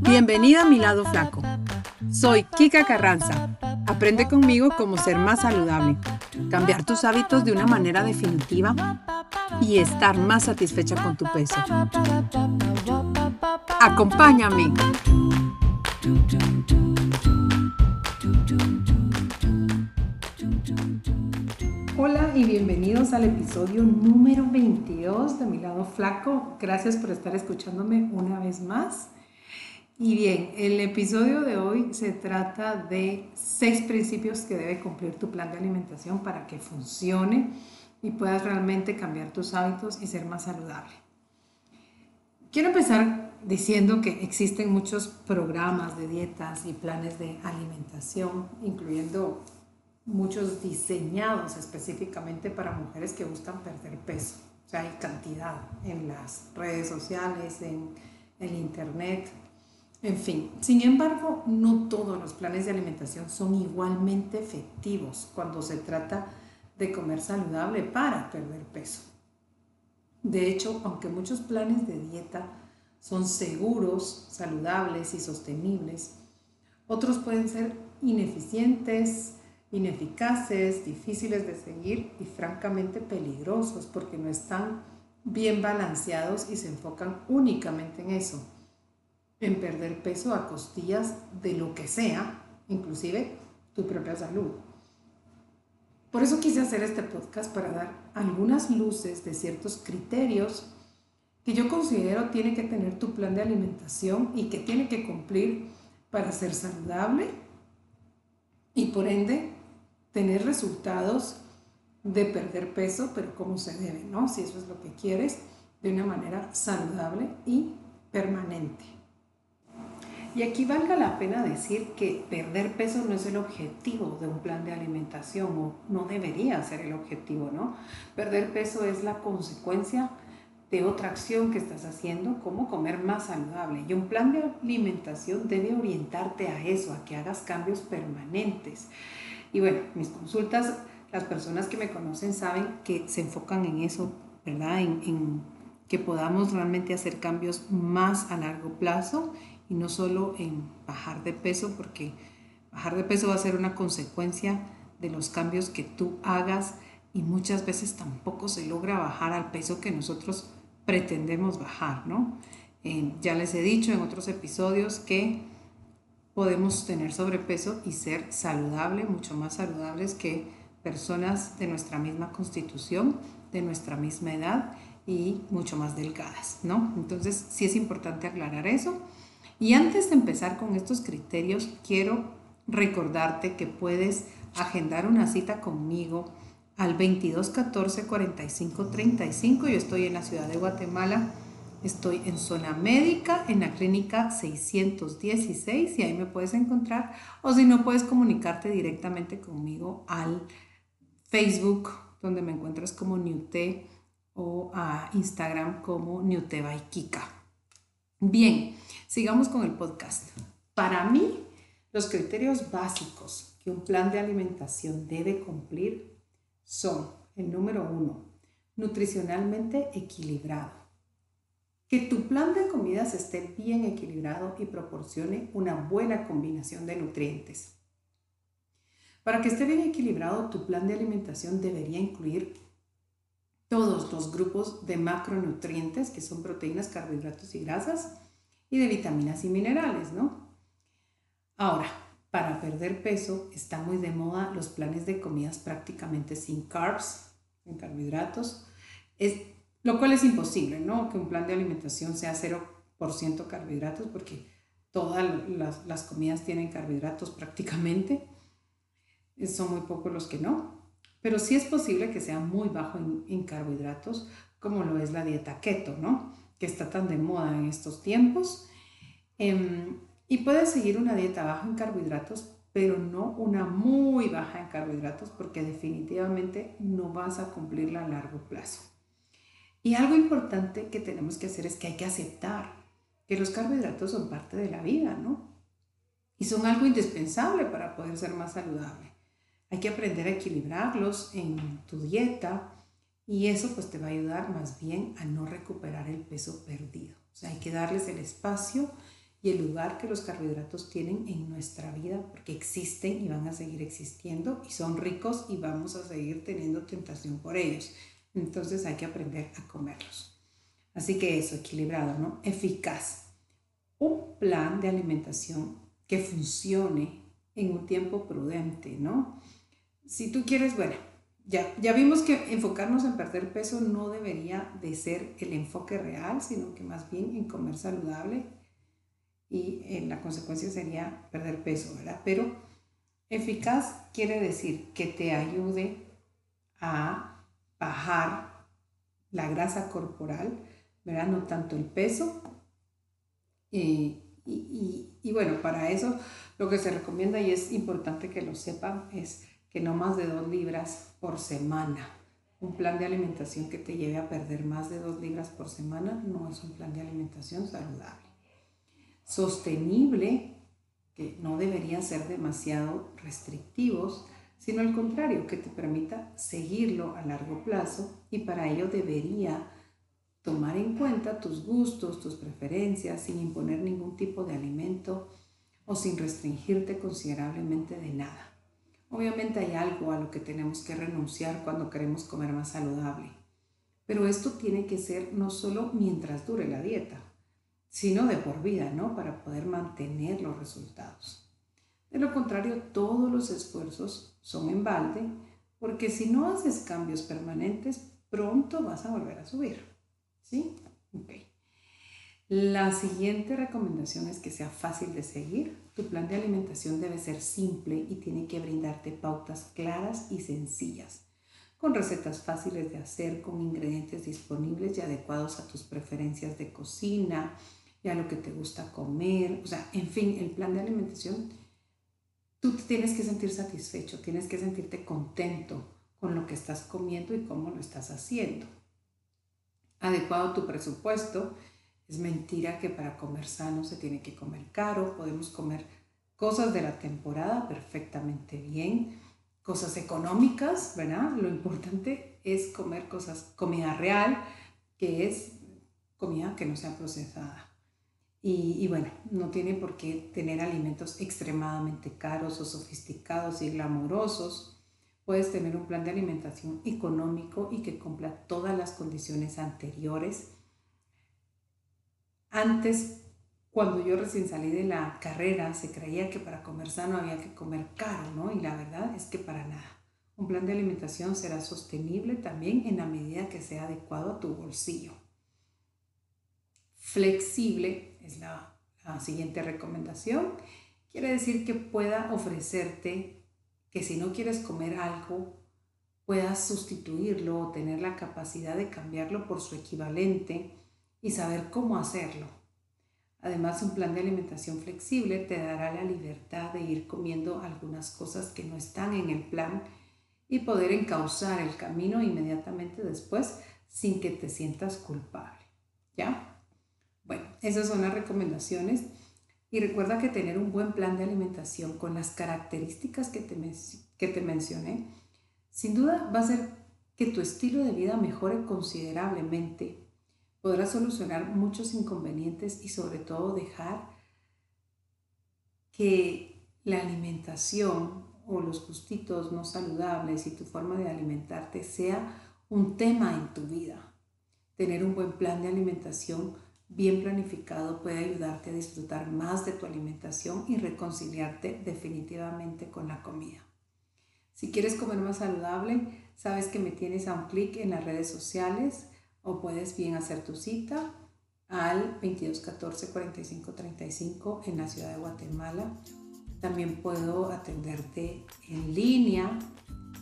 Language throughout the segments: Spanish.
Bienvenida a mi lado flaco. Soy Kika Carranza. Aprende conmigo cómo ser más saludable, cambiar tus hábitos de una manera definitiva y estar más satisfecha con tu peso. Acompáñame. Hola y bienvenidos al episodio número 22 de Mi lado flaco. Gracias por estar escuchándome una vez más. Y bien, el episodio de hoy se trata de seis principios que debe cumplir tu plan de alimentación para que funcione y puedas realmente cambiar tus hábitos y ser más saludable. Quiero empezar diciendo que existen muchos programas de dietas y planes de alimentación, incluyendo muchos diseñados específicamente para mujeres que buscan perder peso. O sea, hay cantidad en las redes sociales, en el internet, en fin. Sin embargo, no todos los planes de alimentación son igualmente efectivos cuando se trata de comer saludable para perder peso. De hecho, aunque muchos planes de dieta son seguros, saludables y sostenibles, otros pueden ser ineficientes, ineficaces, difíciles de seguir y francamente peligrosos porque no están bien balanceados y se enfocan únicamente en eso, en perder peso a costillas de lo que sea, inclusive tu propia salud. Por eso quise hacer este podcast para dar algunas luces de ciertos criterios que yo considero tiene que tener tu plan de alimentación y que tiene que cumplir para ser saludable y por ende tener resultados de perder peso, pero como se debe, ¿no? Si eso es lo que quieres, de una manera saludable y permanente. Y aquí valga la pena decir que perder peso no es el objetivo de un plan de alimentación o no debería ser el objetivo, ¿no? Perder peso es la consecuencia de otra acción que estás haciendo, como comer más saludable. Y un plan de alimentación debe orientarte a eso, a que hagas cambios permanentes. Y bueno, mis consultas, las personas que me conocen saben que se enfocan en eso, ¿verdad? En, que podamos realmente hacer cambios más a largo plazo y no solo en bajar de peso, porque bajar de peso va a ser una consecuencia de los cambios que tú hagas y muchas veces tampoco se logra bajar al peso que nosotros pretendemos bajar, ¿no? Eh, ya les he dicho en otros episodios que podemos tener sobrepeso y ser saludable, mucho más saludables que personas de nuestra misma constitución, de nuestra misma edad y mucho más delgadas, ¿no? Entonces sí es importante aclarar eso. Y antes de empezar con estos criterios, quiero recordarte que puedes agendar una cita conmigo al 22 14 45 35. Yo estoy en la ciudad de Guatemala Estoy en zona médica, en la clínica 616 y ahí me puedes encontrar. O si no, puedes comunicarte directamente conmigo al Facebook, donde me encuentras como Newte o a Instagram como Newte by. Bien, sigamos con el podcast. Para mí, los criterios básicos que un plan de alimentación debe cumplir son, el número uno, nutricionalmente equilibrado que tu plan de comidas esté bien equilibrado y proporcione una buena combinación de nutrientes. Para que esté bien equilibrado, tu plan de alimentación debería incluir todos los grupos de macronutrientes, que son proteínas, carbohidratos y grasas, y de vitaminas y minerales, ¿no? Ahora, para perder peso está muy de moda los planes de comidas prácticamente sin carbs, sin carbohidratos. Lo cual es imposible, ¿no? Que un plan de alimentación sea 0% carbohidratos, porque todas las, comidas tienen carbohidratos prácticamente. Son muy pocos los que no. Pero sí es posible que sea muy bajo en, carbohidratos, como lo es la dieta keto, ¿no? Que está tan de moda en estos tiempos. Em, y puedes seguir una dieta baja en carbohidratos, pero no una muy baja en carbohidratos, porque definitivamente no vas a cumplirla a largo plazo. Y algo importante que tenemos que hacer es que hay que aceptar que los carbohidratos son parte de la vida, ¿no? Y son algo indispensable para poder ser más saludable. Hay que aprender a equilibrarlos en tu dieta y eso pues te va a ayudar más bien a no recuperar el peso perdido. O sea, hay que darles el espacio y el lugar que los carbohidratos tienen en nuestra vida, porque existen y van a seguir existiendo y son ricos y vamos a seguir teniendo tentación por ellos. Entonces hay que aprender a comerlos. Así que eso, equilibrado, ¿no? Eficaz. Un plan de alimentación que funcione en un tiempo prudente, ¿no? Si tú quieres, bueno, ya, ya vimos que enfocarnos en perder peso no debería de ser el enfoque real, sino que más bien en comer saludable y en la consecuencia sería perder peso, ¿verdad? Pero eficaz quiere decir que te ayude a bajar la grasa corporal, ¿verdad? No tanto el peso. y, y, bueno, para eso lo que se recomienda y es importante que lo sepan es que no más de dos libras por semana. Un plan de alimentación que te lleve a perder más de dos libras por semana no es un plan de alimentación saludable sostenible, que no deberían ser demasiado restrictivos, sino al contrario, que te permita seguirlo a largo plazo y para ello debería tomar en cuenta tus gustos, tus preferencias, sin imponer ningún tipo de alimento o sin restringirte considerablemente de nada. Obviamente hay algo a lo que tenemos que renunciar cuando queremos comer más saludable, pero esto tiene que ser no solo mientras dure la dieta, sino de por vida, ¿no? Para poder mantener los resultados. De lo contrario, todos los esfuerzos son en balde, porque si no haces cambios permanentes, pronto vas a volver a subir. ¿Sí? Ok. La siguiente recomendación es que sea fácil de seguir. Tu plan de alimentación debe ser simple y tiene que brindarte pautas claras y sencillas, con recetas fáciles de hacer, con ingredientes disponibles y adecuados a tus preferencias de cocina, y a lo que te gusta comer, o sea, en fin, el plan de alimentación, tú tienes que sentir satisfecho, tienes que sentirte contento con lo que estás comiendo y cómo lo estás haciendo. Adecuado tu presupuesto, es mentira que para comer sano se tiene que comer caro, podemos comer cosas de la temporada perfectamente bien, cosas económicas, ¿verdad? Lo importante es comer cosas, comida real, que es comida que no sea procesada. Y, bueno, no tiene por qué tener alimentos extremadamente caros o sofisticados y glamorosos. Puedes tener un plan de alimentación económico y que cumpla todas las condiciones anteriores. Antes, cuando yo recién salí de la carrera, se creía que para comer sano había que comer caro, ¿no? Y la verdad es que para nada. Un plan de alimentación será sostenible también en la medida que sea adecuado a tu bolsillo. Flexible es la, siguiente recomendación. Quiere decir que pueda ofrecerte que si no quieres comer algo, puedas sustituirlo o tener la capacidad de cambiarlo por su equivalente y saber cómo hacerlo. Además, un plan de alimentación flexible te dará la libertad de ir comiendo algunas cosas que no están en el plan y poder encauzar el camino inmediatamente después sin que te sientas culpable. ¿Ya? Esas son las recomendaciones. Y recuerda que tener un buen plan de alimentación con las características que te, que te mencioné, sin duda va a hacer que tu estilo de vida mejore considerablemente. Podrás solucionar muchos inconvenientes y sobre todo dejar que la alimentación o los gustitos no saludables y tu forma de alimentarte sea un tema en tu vida. Tener un buen plan de alimentación bien planificado puede ayudarte a disfrutar más de tu alimentación y reconciliarte definitivamente con la comida. Si quieres comer más saludable, sabes que me tienes a un clic en las redes sociales o puedes bien hacer tu cita al 2214 45 35 en la ciudad de Guatemala. También puedo atenderte en línea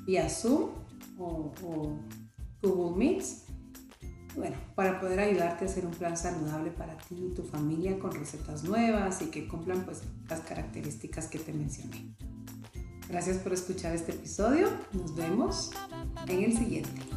vía Zoom o, o Google Meets bueno, para poder ayudarte a hacer un plan saludable para ti y tu familia con recetas nuevas y que cumplan pues las características que te mencioné. Gracias por escuchar este episodio. Nos vemos en el siguiente.